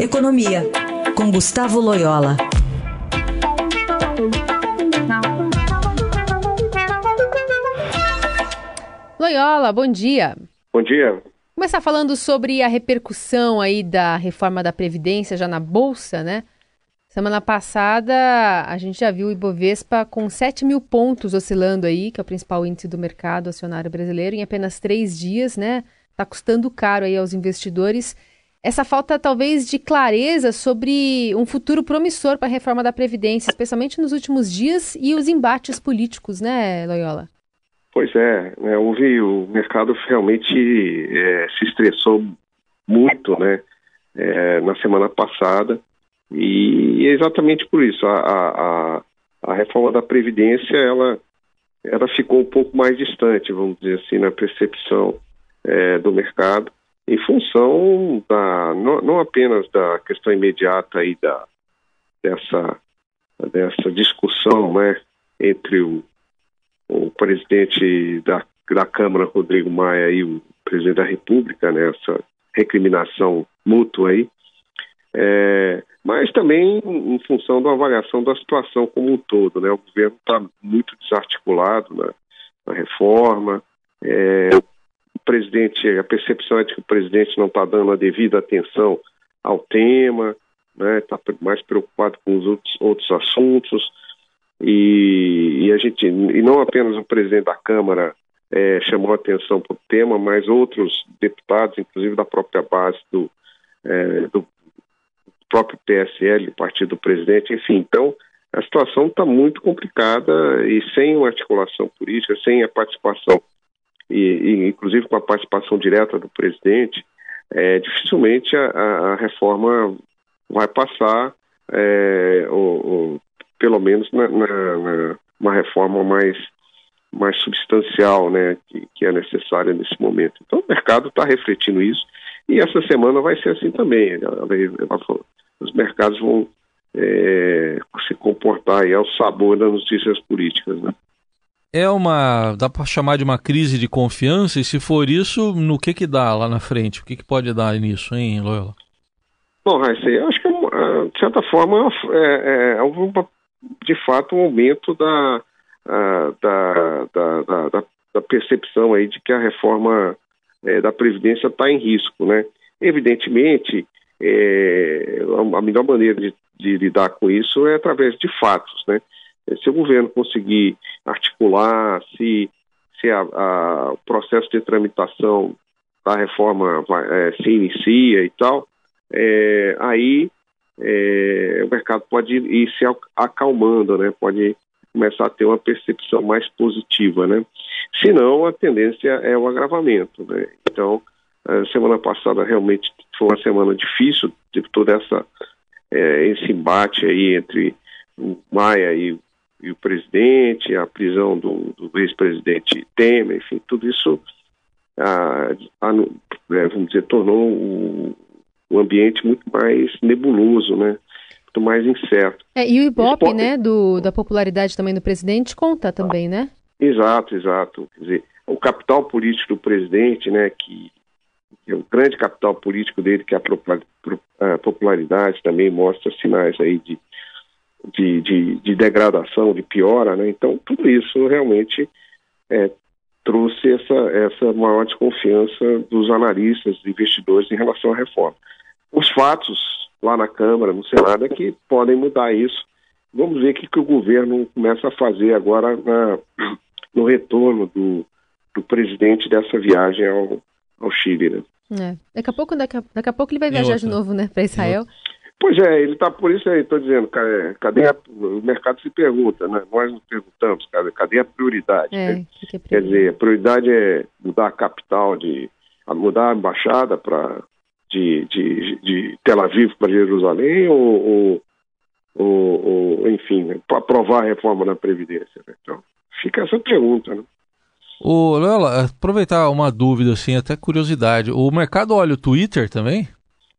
Economia, com Gustavo Loyola. Loyola, bom dia. Bom dia. Começar falando sobre a repercussão aí da reforma da Previdência já na Bolsa, né? Semana passada a gente já viu o Ibovespa com 7 mil pontos oscilando aí, que é o principal índice do mercado acionário brasileiro, em apenas três dias, né? Tá custando caro aí aos investidores. Essa falta talvez de clareza sobre um futuro promissor para a reforma da Previdência, especialmente nos últimos dias, e os embates políticos, né, Loyola? Pois é, né, houve, o mercado realmente é, se estressou muito, né, é, na semana passada, e é exatamente por isso, a, a, a, reforma da Previdência, ela, ela ficou um pouco mais distante, vamos dizer assim, na percepção é, do mercado, em função da, não, não, apenas da questão imediata aí da, dessa, dessa discussão, né, entre o o presidente da, da Câmara, Rodrigo Maia, e o presidente da República, né, essa recriminação mútua aí, é, mas também em função da avaliação da situação como um todo. Né, o governo está muito desarticulado na, na reforma, é, presidente, a percepção é de que o presidente não está dando a devida atenção ao tema, está né, tá mais preocupado com os outros, outros assuntos. E, e, a gente e não apenas o presidente da Câmara é, chamou atenção para o tema, mas outros deputados, inclusive da própria base do, é, do próprio PSL, partido do presidente, enfim. Então, a situação está muito complicada e sem uma articulação política, sem a participação, e, e inclusive com a participação direta do presidente, é, dificilmente a, a, reforma vai passar. É, o, o, pelo menos na, na, na uma reforma mais mais substancial, né, que, que, é necessária nesse momento. Então, o mercado está refletindo isso e essa semana vai ser assim também. Os mercados vão é, se comportar aí ao sabor das notícias políticas, né? É uma, dá para chamar de uma crise de confiança e se for isso, no que que dá lá na frente? O que que pode dar nisso, hein, Loyola? Bom, Raíssa, eu acho que de certa forma é, é, é uma de fato, um aumento da, da, da, da, da, percepção aí de que a reforma é, da Previdência está em risco, né? Evidentemente, é, a melhor maneira de, de, lidar com isso é através de fatos, né? Se o governo conseguir articular, se, se a, a, o processo de tramitação da reforma vai, é, se inicia e tal, é, aí é, o mercado pode ir se acalmando, né? Pode começar a ter uma percepção mais positiva, né? Senão, a tendência é o agravamento, né? Então, a semana passada realmente foi uma semana difícil, teve toda essa é, esse embate aí entre Maia e, e o presidente, a prisão do, do ex-presidente Temer, enfim, tudo isso, ah, ah, vamos dizer, tornou o, um ambiente muito mais nebuloso, né? Muito mais incerto. É, e o Ibope, né, do, da popularidade também do presidente, conta também, né? Exato, exato. Quer dizer, o capital político do presidente, né, que, que é o grande capital político dele, que é a popularidade também mostra sinais aí de, de, de, de degradação, de piora, né? Então, tudo isso realmente é, trouxe essa, essa maior desconfiança dos analistas, dos investidores em relação à reforma. Os fatos lá na Câmara, no Senado, é que podem mudar isso. Vamos ver o que, que o governo começa a fazer agora na, no retorno do, do presidente dessa viagem ao, ao Chile. Né? É. Daqui, a pouco, daqui, a, daqui a pouco ele vai viajar de novo né, para Israel. Pois é, ele está por isso aí, estou dizendo, cadê a, o mercado se pergunta, né? Nós nos perguntamos, cadê, cadê a prioridade? É, né? que é Quer dizer, a prioridade é mudar a capital de. mudar a embaixada para de, de, de Tel Aviv para Jerusalém ou, ou, ou, ou enfim, né, para aprovar a reforma da Previdência. Né? Então, fica essa pergunta. Né? O Lola, aproveitar uma dúvida, assim, até curiosidade. O mercado olha o Twitter também?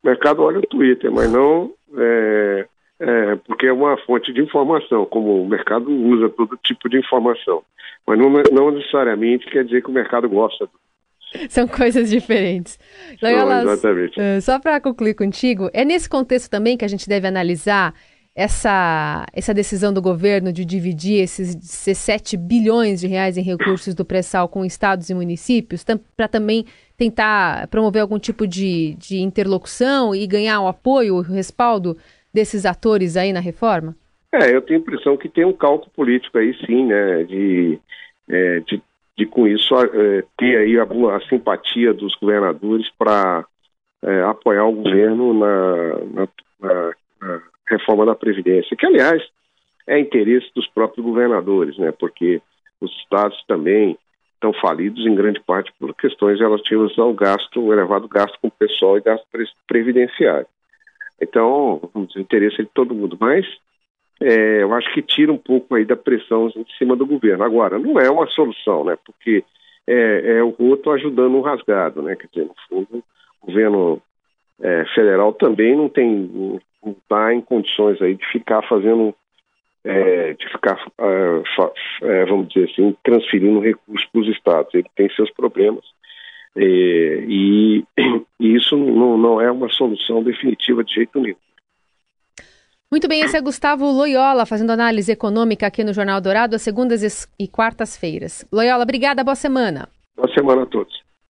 O mercado olha o Twitter, mas não é, é, porque é uma fonte de informação, como o mercado usa todo tipo de informação. Mas não, não necessariamente quer dizer que o mercado gosta São coisas diferentes. Exatamente. Uh, só para concluir contigo, é nesse contexto também que a gente deve analisar essa, essa decisão do governo de dividir esses 17 bilhões de reais em recursos do pré-sal com estados e municípios, para também tentar promover algum tipo de, de interlocução e ganhar o apoio, o respaldo desses atores aí na reforma? É, eu tenho a impressão que tem um cálculo político aí sim, né, de, é, de, de, com isso é, ter aí a, a, simpatia dos governadores para é, apoiar o governo na, na, na, reforma da Previdência, que aliás é interesse dos próprios governadores, né, porque os estados também estão falidos em grande parte por questões relativas ao gasto, o elevado gasto com pessoal e gasto previdenciário. Então, vamos dizer, interesse é de todo mundo, mas é, eu acho que tira um pouco aí da pressão em cima do governo. Agora, não é uma solução, né? Porque é, é o roto ajudando o rasgado, né? Quer dizer, no fundo, o governo é, federal também não tem, não está em condições aí de ficar fazendo, é, de ficar, é, é, vamos dizer assim, transferindo recursos para os estados. Ele tem seus problemas. e, e isso não, não é uma solução definitiva de jeito nenhum. Muito bem, esse é Gustavo Loyola fazendo análise econômica aqui no Jornal Dourado, às segundas e quartas-feiras. Loyola, obrigada, boa semana. Boa semana a todos.